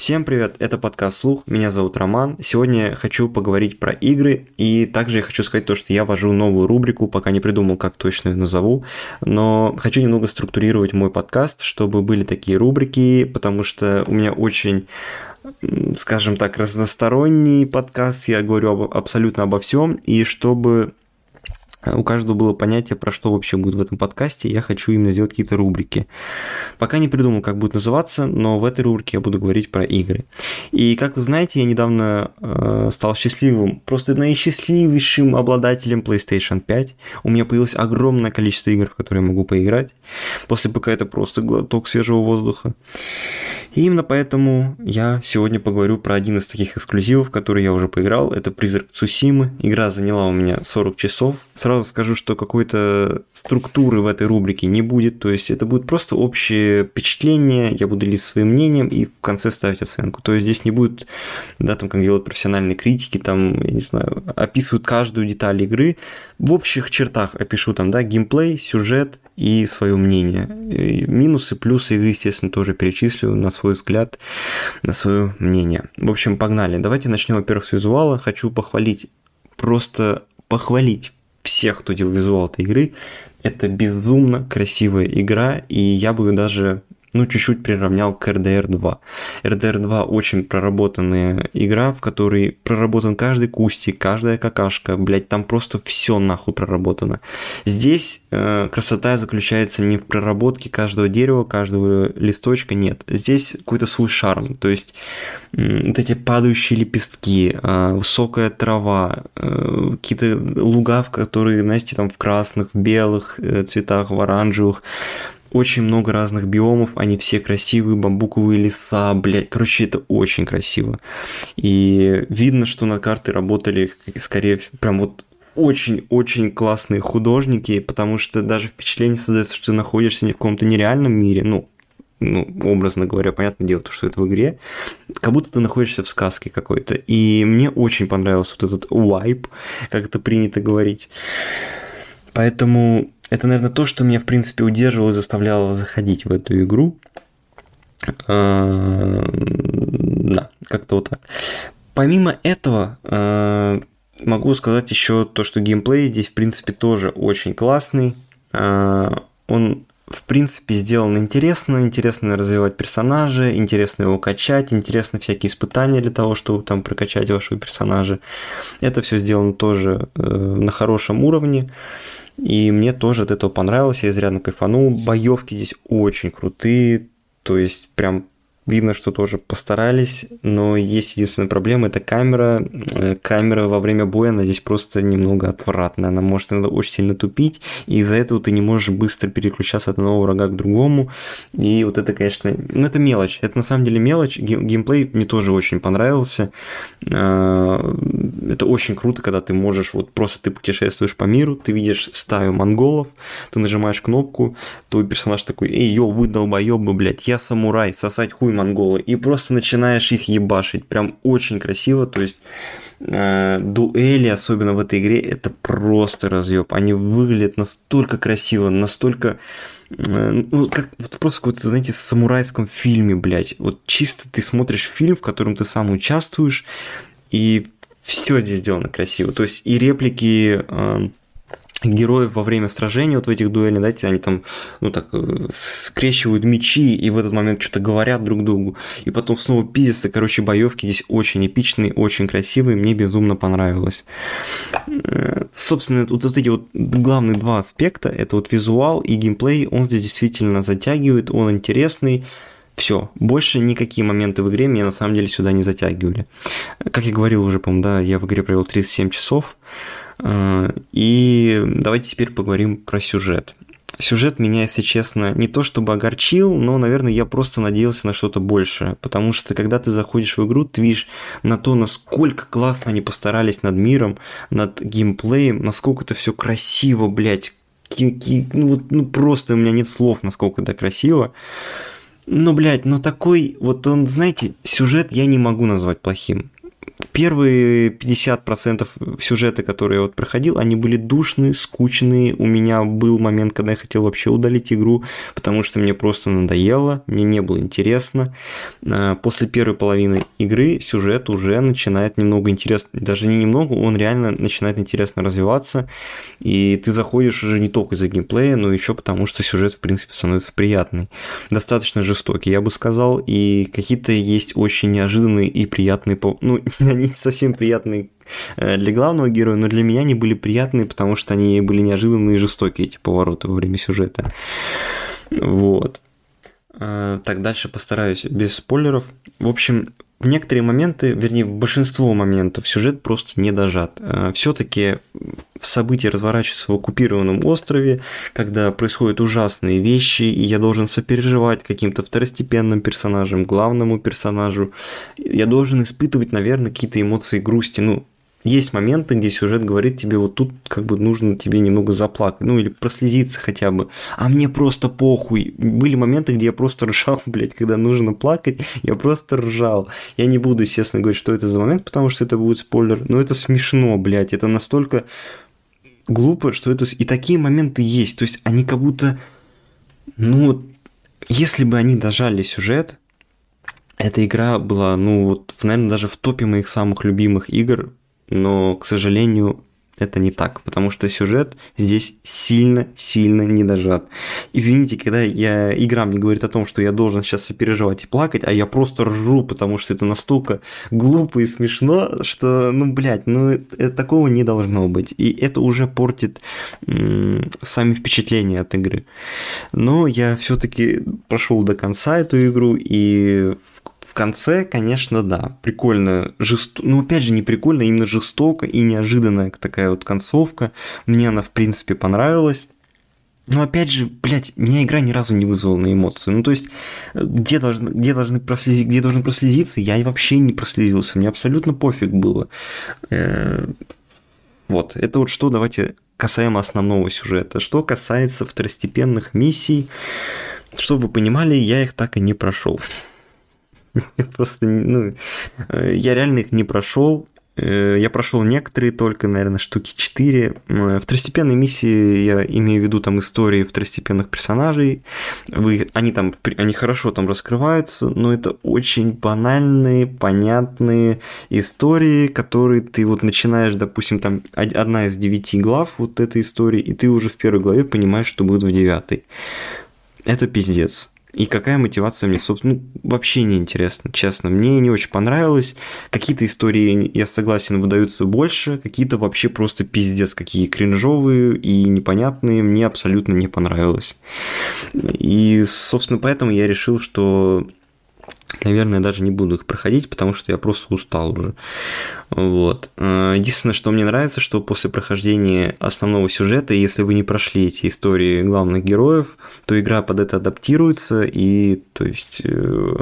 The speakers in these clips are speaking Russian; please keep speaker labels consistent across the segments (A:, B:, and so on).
A: Всем привет, это подкаст «Слух», меня зовут Роман. Сегодня хочу поговорить про игры, и также я хочу сказать то, что я вожу новую рубрику, пока не придумал, как точно ее назову, но хочу немного структурировать мой подкаст, чтобы были такие рубрики, потому что у меня очень скажем так, разносторонний подкаст, я говорю об, абсолютно обо всем, и чтобы у каждого было понятие, про что вообще будет в этом подкасте. Я хочу именно сделать какие-то рубрики. Пока не придумал, как будет называться, но в этой рубрике я буду говорить про игры. И как вы знаете, я недавно э, стал счастливым, просто наисчастливейшим обладателем PlayStation 5. У меня появилось огромное количество игр, в которые я могу поиграть. После ПК это просто глоток свежего воздуха. И именно поэтому я сегодня поговорю про один из таких эксклюзивов, который я уже поиграл. Это «Призрак Цусимы». Игра заняла у меня 40 часов. Сразу скажу, что какой-то структуры в этой рубрике не будет. То есть это будет просто общее впечатление, я буду делиться своим мнением и в конце ставить оценку. То есть здесь не будет, да, там, как делают профессиональные критики, там, я не знаю, описывают каждую деталь игры. В общих чертах опишу там, да, геймплей, сюжет, и свое мнение. И минусы, плюсы игры, естественно, тоже перечислю на свой взгляд, на свое мнение. В общем, погнали. Давайте начнем, во-первых, с визуала. Хочу похвалить, просто похвалить всех, кто делал визуал этой игры. Это безумно красивая игра, и я бы даже ну, чуть-чуть приравнял к RDR 2. RDR 2 очень проработанная игра, в которой проработан каждый кустик, каждая какашка, блять, там просто все нахуй проработано. Здесь э, красота заключается не в проработке каждого дерева, каждого листочка, нет. Здесь какой-то свой шарм, то есть э, вот эти падающие лепестки, э, высокая трава, э, какие-то луга, в которые, знаете, там в красных, в белых э, цветах, в оранжевых, очень много разных биомов, они все красивые, бамбуковые леса, блядь, короче, это очень красиво. И видно, что на карты работали, скорее прям вот очень-очень классные художники, потому что даже впечатление создается, что ты находишься в каком-то нереальном мире, ну, ну, образно говоря, понятное дело, то, что это в игре, как будто ты находишься в сказке какой-то. И мне очень понравился вот этот вайп, как это принято говорить. Поэтому это, наверное, то, что меня, в принципе, удерживало и заставляло заходить в эту игру. А, да, как-то вот так. Помимо этого, а, могу сказать еще то, что геймплей здесь, в принципе, тоже очень классный. А, он в принципе, сделан интересно, интересно развивать персонажа, интересно его качать, интересно всякие испытания для того, чтобы там прокачать вашего персонажа. Это все сделано тоже э, на хорошем уровне. И мне тоже от этого понравилось, я изрядно кайфанул. Боевки здесь очень крутые, то есть прям Видно, что тоже постарались, но есть единственная проблема, это камера. Э, камера во время боя, она здесь просто немного отвратная, она может иногда очень сильно тупить, и из-за этого ты не можешь быстро переключаться от одного врага к другому, и вот это, конечно, ну это мелочь, это на самом деле мелочь, геймплей мне тоже очень понравился, э, это очень круто, когда ты можешь, вот просто ты путешествуешь по миру, ты видишь стаю монголов, ты нажимаешь кнопку, твой персонаж такой, эй, йо, вы долбоёбы, блядь, я самурай, сосать хуй монголы, и просто начинаешь их ебашить. Прям очень красиво, то есть э, дуэли, особенно в этой игре, это просто разъеб. Они выглядят настолько красиво, настолько э, ну, как вот просто какой-то, знаете, самурайском фильме, блядь. Вот чисто ты смотришь фильм, в котором ты сам участвуешь, и все здесь сделано красиво. То есть и реплики э, героев во время сражения вот в этих дуэлях, знаете, они там, ну так, э, скрещивают мечи и в этот момент что-то говорят друг другу, и потом снова пиздятся, короче, боевки здесь очень эпичные, очень красивые, мне безумно понравилось. Э, собственно, вот, вот эти вот главные два аспекта, это вот визуал и геймплей, он здесь действительно затягивает, он интересный, все, больше никакие моменты в игре меня на самом деле сюда не затягивали. Как я говорил уже, по-моему, да, я в игре провел 37 часов, и давайте теперь поговорим про сюжет. Сюжет меня, если честно, не то чтобы огорчил, но, наверное, я просто надеялся на что-то большее. Потому что, когда ты заходишь в игру, ты видишь на то, насколько классно они постарались над миром, над геймплеем, насколько это все красиво, блядь. Ну, ну, просто у меня нет слов, насколько это красиво. Ну, блядь, но такой, вот он, знаете, сюжет я не могу назвать плохим первые 50% сюжета, которые я вот проходил, они были душные, скучные. У меня был момент, когда я хотел вообще удалить игру, потому что мне просто надоело, мне не было интересно. А, после первой половины игры сюжет уже начинает немного интересно, даже не немного, он реально начинает интересно развиваться, и ты заходишь уже не только из-за геймплея, но еще потому, что сюжет, в принципе, становится приятный. Достаточно жестокий, я бы сказал, и какие-то есть очень неожиданные и приятные, ну, они не совсем приятные э, для главного героя, но для меня они были приятные, потому что они были неожиданные и жестокие, эти повороты во время сюжета. Вот. Э, так, дальше постараюсь без спойлеров. В общем, в некоторые моменты, вернее, в большинство моментов сюжет просто не дожат. Э, Все-таки события разворачиваются в оккупированном острове, когда происходят ужасные вещи, и я должен сопереживать каким-то второстепенным персонажам, главному персонажу. Я должен испытывать, наверное, какие-то эмоции грусти. Ну, есть моменты, где сюжет говорит тебе, вот тут как бы нужно тебе немного заплакать, ну или прослезиться хотя бы, а мне просто похуй. Были моменты, где я просто ржал, блядь, когда нужно плакать, я просто ржал. Я не буду, естественно, говорить, что это за момент, потому что это будет спойлер, но это смешно, блядь, это настолько глупо, что это... И такие моменты есть, то есть они как будто, ну, если бы они дожали сюжет, эта игра была, ну, вот, наверное, даже в топе моих самых любимых игр но, к сожалению, это не так, потому что сюжет здесь сильно-сильно не дожат. Извините, когда я, игра мне говорит о том, что я должен сейчас сопереживать и плакать, а я просто ржу, потому что это настолько глупо и смешно, что, ну, блядь, ну, это, такого не должно быть. И это уже портит м- сами впечатления от игры. Но я все-таки прошел до конца эту игру, и в конце, конечно, да, прикольно, жестоко, ну опять же не прикольно, а именно жестоко и неожиданная такая вот концовка. Мне она, в принципе, понравилась. Но опять же, блядь, меня игра ни разу не вызвала на эмоции. Ну, то есть, где, должны, где, должны прослезить, где должен прослезиться, я вообще не прослезился. Мне абсолютно пофиг было. Э, вот, это вот что, давайте касаемо основного сюжета. Что касается второстепенных миссий, чтобы вы понимали, я их так и не прошел. Просто, ну, э, я реально их не прошел. Э, я прошел некоторые только, наверное, штуки 4. Э, второстепенные миссии, я имею в виду там истории второстепенных персонажей. Вы, они там, они хорошо там раскрываются, но это очень банальные, понятные истории, которые ты вот начинаешь, допустим, там одна из девяти глав вот этой истории, и ты уже в первой главе понимаешь, что будет в девятой. Это пиздец. И какая мотивация мне, собственно, ну, вообще не интересно, честно. Мне не очень понравилось. Какие-то истории, я согласен, выдаются больше, какие-то вообще просто пиздец, какие кринжовые и непонятные, мне абсолютно не понравилось. И, собственно, поэтому я решил, что Наверное, даже не буду их проходить, потому что я просто устал уже. Вот. Э, единственное, что мне нравится, что после прохождения основного сюжета, если вы не прошли эти истории главных героев, то игра под это адаптируется, и то есть э,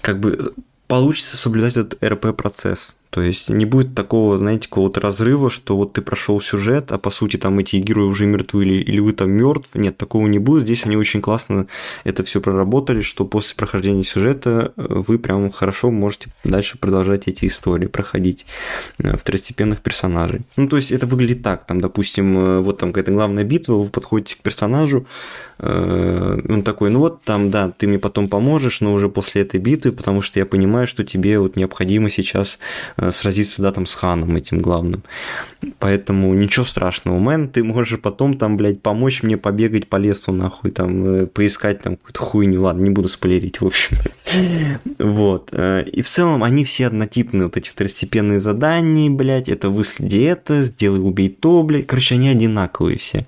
A: как бы получится соблюдать этот РП-процесс. То есть не будет такого, знаете, какого-то разрыва, что вот ты прошел сюжет, а по сути там эти герои уже мертвы или, или вы там мертв. Нет, такого не будет. Здесь они очень классно это все проработали, что после прохождения сюжета э, вы прям хорошо можете дальше продолжать эти истории, проходить э, второстепенных персонажей. Ну, то есть это выглядит так, там, допустим, э, вот там какая-то главная битва, вы подходите к персонажу, он такой, ну вот там, да, ты мне потом поможешь, но уже после этой битвы, потому что я понимаю, что тебе вот необходимо сейчас сразиться, да, там с ханом этим главным. Поэтому ничего страшного, мэн, ты можешь потом там, блядь, помочь мне побегать по лесу, нахуй, там, э, поискать там какую-то хуйню, ладно, не буду спойлерить, в общем. Вот. Э, и в целом они все однотипные, вот эти второстепенные задания, блядь, это выследи это, сделай, убей то, блядь. Короче, они одинаковые все.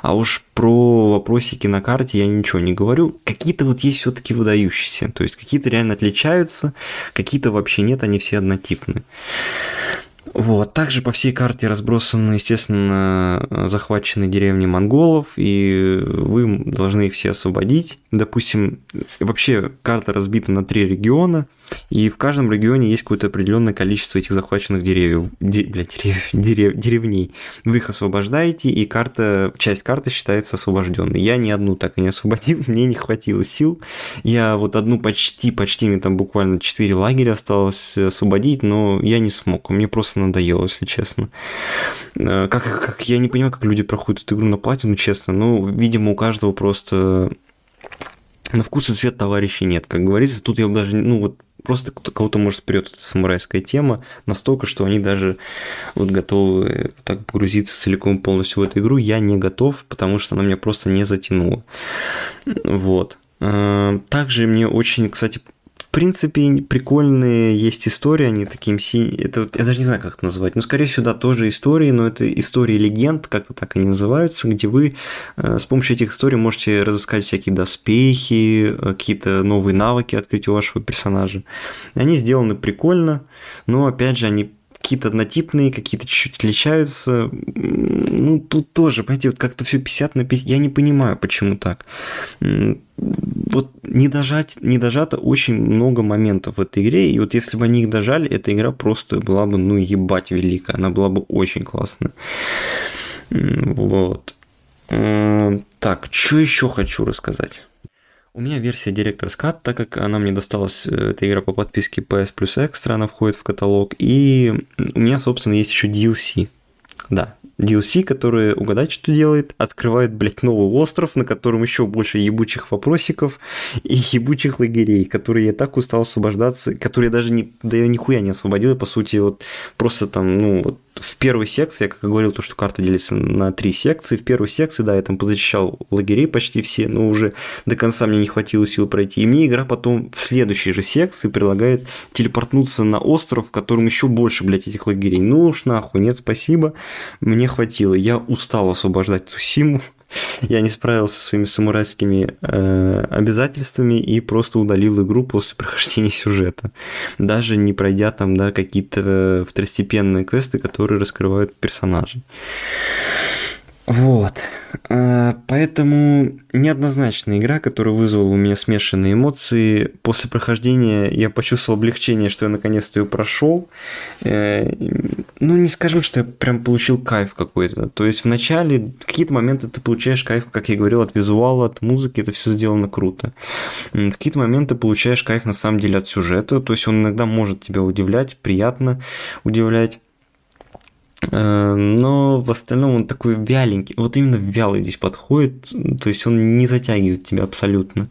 A: А уж про вопросики на карте я ничего не говорю. Какие-то вот есть все-таки выдающиеся. То есть какие-то реально отличаются, какие-то вообще нет, они все однотипные. Вот. Также по всей карте разбросаны, естественно, захваченные деревни монголов, и вы должны их все освободить. Допустим, вообще карта разбита на три региона – и в каждом регионе есть какое-то определенное количество этих захваченных деревьев, де, блядь, дерев, дерев, деревней. Вы их освобождаете, и карта, часть карты считается освобожденной. Я ни одну так и не освободил, мне не хватило сил. Я вот одну почти, почти, мне там буквально 4 лагеря осталось освободить, но я не смог, мне просто надоело, если честно. Э, как, как я не понимаю, как люди проходят эту игру на платину, честно, но, видимо, у каждого просто на вкус и цвет товарищей нет. Как говорится, тут я даже, ну вот просто кого-то может вперед эта самурайская тема настолько, что они даже вот готовы так погрузиться целиком полностью в эту игру. Я не готов, потому что она меня просто не затянула. Вот. Э, также мне очень, кстати, принципе, прикольные есть истории, они таким си... Это, я даже не знаю, как это назвать. Ну, скорее всего, да, тоже истории, но это истории легенд, как-то так они называются, где вы э, с помощью этих историй можете разыскать всякие доспехи, э, какие-то новые навыки открыть у вашего персонажа. Они сделаны прикольно, но, опять же, они какие-то однотипные, какие-то чуть-чуть отличаются. Ну, тут тоже, понимаете, вот как-то все 50 на 50. Я не понимаю, почему так. Вот не, дожать, не дожато очень много моментов в этой игре, и вот если бы они их дожали, эта игра просто была бы, ну, ебать великая, она была бы очень классная. Вот. Так, что еще хочу рассказать? У меня версия Director's Cut, так как она мне досталась, э, эта игра по подписке PS Plus Extra, она входит в каталог, и у меня, собственно, есть еще DLC. Да, DLC, который, угадать, что делает, открывает, блядь, новый остров, на котором еще больше ебучих вопросиков и ебучих лагерей, которые я так устал освобождаться, которые я даже не, да я нихуя не освободил, по сути, вот просто там, ну, вот в первой секции, я как говорил, то, что карта делится на три секции, в первой секции, да, я там позащищал лагерей почти все, но уже до конца мне не хватило сил пройти, и мне игра потом в следующей же секции предлагает телепортнуться на остров, в котором еще больше, блядь, этих лагерей. Ну уж нахуй, нет, спасибо, мне хватило, я устал освобождать Цусиму, я не справился со своими самурайскими э, обязательствами и просто удалил игру после прохождения сюжета. Даже не пройдя там, да, какие-то второстепенные квесты, которые раскрывают персонажей. Вот. Э, поэтому неоднозначная игра, которая вызвала у меня смешанные эмоции. После прохождения я почувствовал облегчение, что я наконец-то ее прошел. Э, ну, не скажу, что я прям получил кайф какой-то. То есть в начале какие-то моменты ты получаешь кайф, как я говорил, от визуала, от музыки, это все сделано круто. Какие-то моменты получаешь кайф на самом деле от сюжета. То есть он иногда может тебя удивлять, приятно удивлять. Э, но в остальном он такой вяленький, вот именно вялый здесь подходит, то есть он не затягивает тебя абсолютно.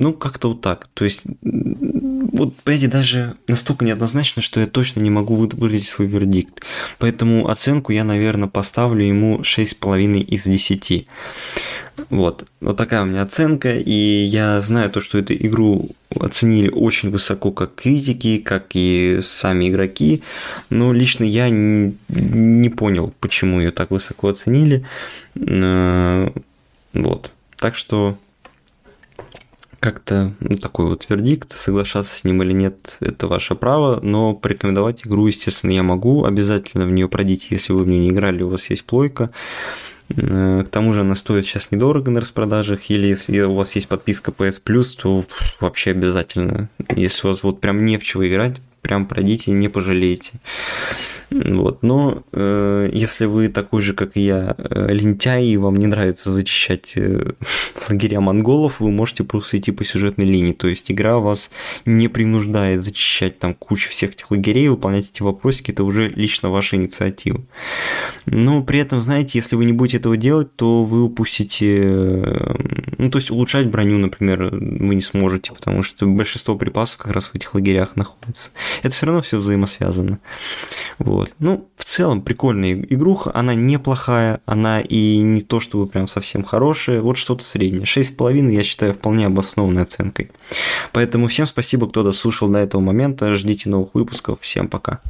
A: Ну, как-то вот так. То есть, вот, понимаете, даже настолько неоднозначно, что я точно не могу выразить свой вердикт. Поэтому оценку я, наверное, поставлю ему 6,5 из 10. Вот, вот такая у меня оценка, и я знаю то, что эту игру оценили очень высоко как критики, как и сами игроки, но лично я не, понял, почему ее так высоко оценили. Вот, так что как-то ну, такой вот вердикт, соглашаться с ним или нет, это ваше право, но порекомендовать игру, естественно, я могу, обязательно в нее пройдите, если вы в нее не играли, у вас есть плойка, к тому же она стоит сейчас недорого на распродажах, или если у вас есть подписка PS Plus, то вообще обязательно. Если у вас вот прям не в чего играть, прям пройдите, не пожалеете. Вот. Но э, если вы такой же, как и я, э, лентяй, и вам не нравится зачищать э, лагеря монголов, вы можете просто идти по сюжетной линии. То есть игра вас не принуждает зачищать там кучу всех этих лагерей, выполнять эти вопросики, это уже лично ваша инициатива. Но при этом, знаете, если вы не будете этого делать, то вы упустите... Э, ну, то есть улучшать броню, например, вы не сможете, потому что большинство припасов как раз в этих лагерях находится. Это все равно все взаимосвязано. Вот. Вот. Ну, в целом, прикольная игруха, она неплохая, она и не то чтобы прям совсем хорошая, вот что-то среднее. 6,5 я считаю вполне обоснованной оценкой. Поэтому всем спасибо, кто дослушал до этого момента, ждите новых выпусков, всем пока.